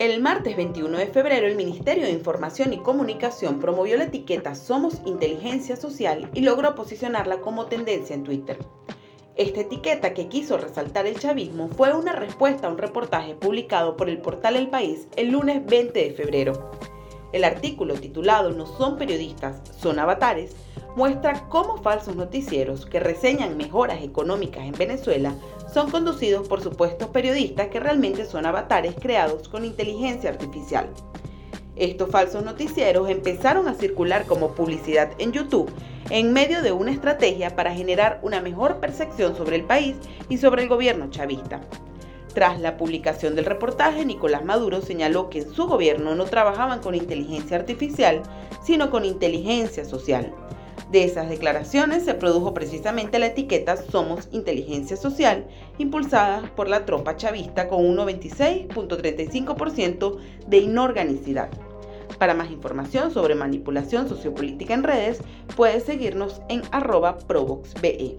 El martes 21 de febrero, el Ministerio de Información y Comunicación promovió la etiqueta Somos Inteligencia Social y logró posicionarla como tendencia en Twitter. Esta etiqueta que quiso resaltar el chavismo fue una respuesta a un reportaje publicado por el portal El País el lunes 20 de febrero. El artículo titulado No son periodistas, son avatares muestra cómo falsos noticieros que reseñan mejoras económicas en Venezuela son conducidos por supuestos periodistas que realmente son avatares creados con inteligencia artificial. Estos falsos noticieros empezaron a circular como publicidad en YouTube en medio de una estrategia para generar una mejor percepción sobre el país y sobre el gobierno chavista. Tras la publicación del reportaje, Nicolás Maduro señaló que en su gobierno no trabajaban con inteligencia artificial, sino con inteligencia social de esas declaraciones se produjo precisamente la etiqueta Somos Inteligencia Social, impulsada por la tropa chavista con un 96.35% de inorganicidad. Para más información sobre manipulación sociopolítica en redes, puedes seguirnos en arroba provoxbe.